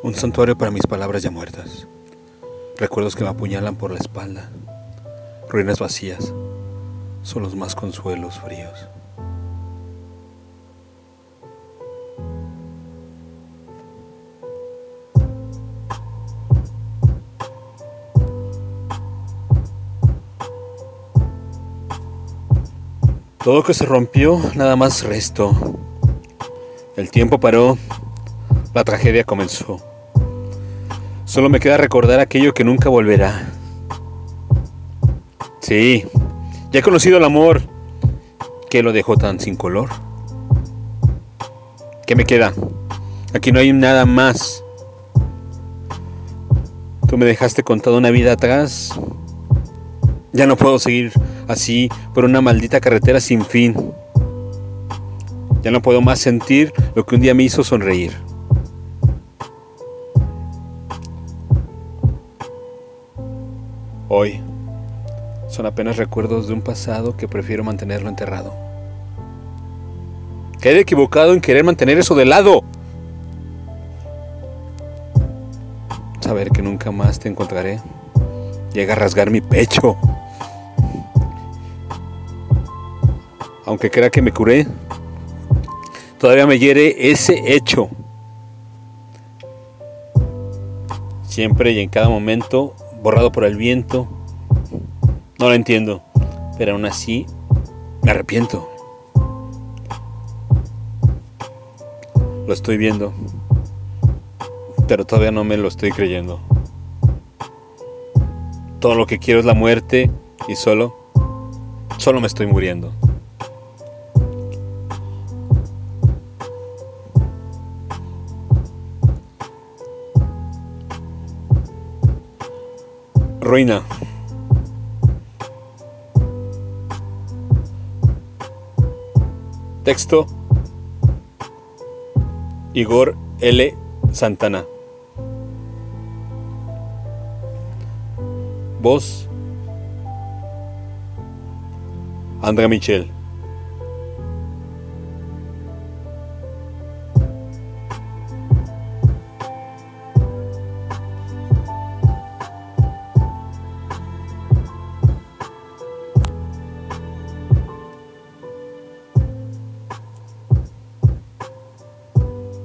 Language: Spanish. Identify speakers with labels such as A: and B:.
A: Un santuario para mis palabras ya muertas. Recuerdos que me apuñalan por la espalda. Ruinas vacías. Son los más consuelos fríos. Todo que se rompió, nada más resto. El tiempo paró, la tragedia comenzó. Solo me queda recordar aquello que nunca volverá. Sí, ya he conocido el amor. ¿Qué lo dejó tan sin color? ¿Qué me queda? Aquí no hay nada más. Tú me dejaste con toda una vida atrás. Ya no puedo seguir así por una maldita carretera sin fin. Ya no puedo más sentir lo que un día me hizo sonreír. Hoy son apenas recuerdos de un pasado que prefiero mantenerlo enterrado. Quedé equivocado en querer mantener eso de lado. Saber que nunca más te encontraré llega a rasgar mi pecho. Aunque crea que me curé, todavía me hiere ese hecho. Siempre y en cada momento, borrado por el viento. No lo entiendo, pero aún así me arrepiento. Lo estoy viendo, pero todavía no me lo estoy creyendo. Todo lo que quiero es la muerte y solo, solo me estoy muriendo. Ruina. Texto. Igor L. Santana. Voz. Andrea Michel.